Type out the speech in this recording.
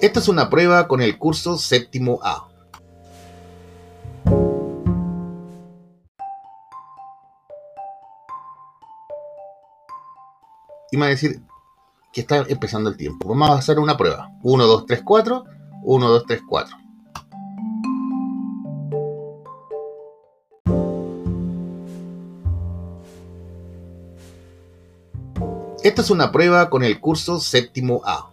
Esta es una prueba con el curso séptimo A. Y me va a decir que está empezando el tiempo. Vamos a hacer una prueba. 1, 2, 3, 4. 1, 2, 3, 4. Esta es una prueba con el curso séptimo A.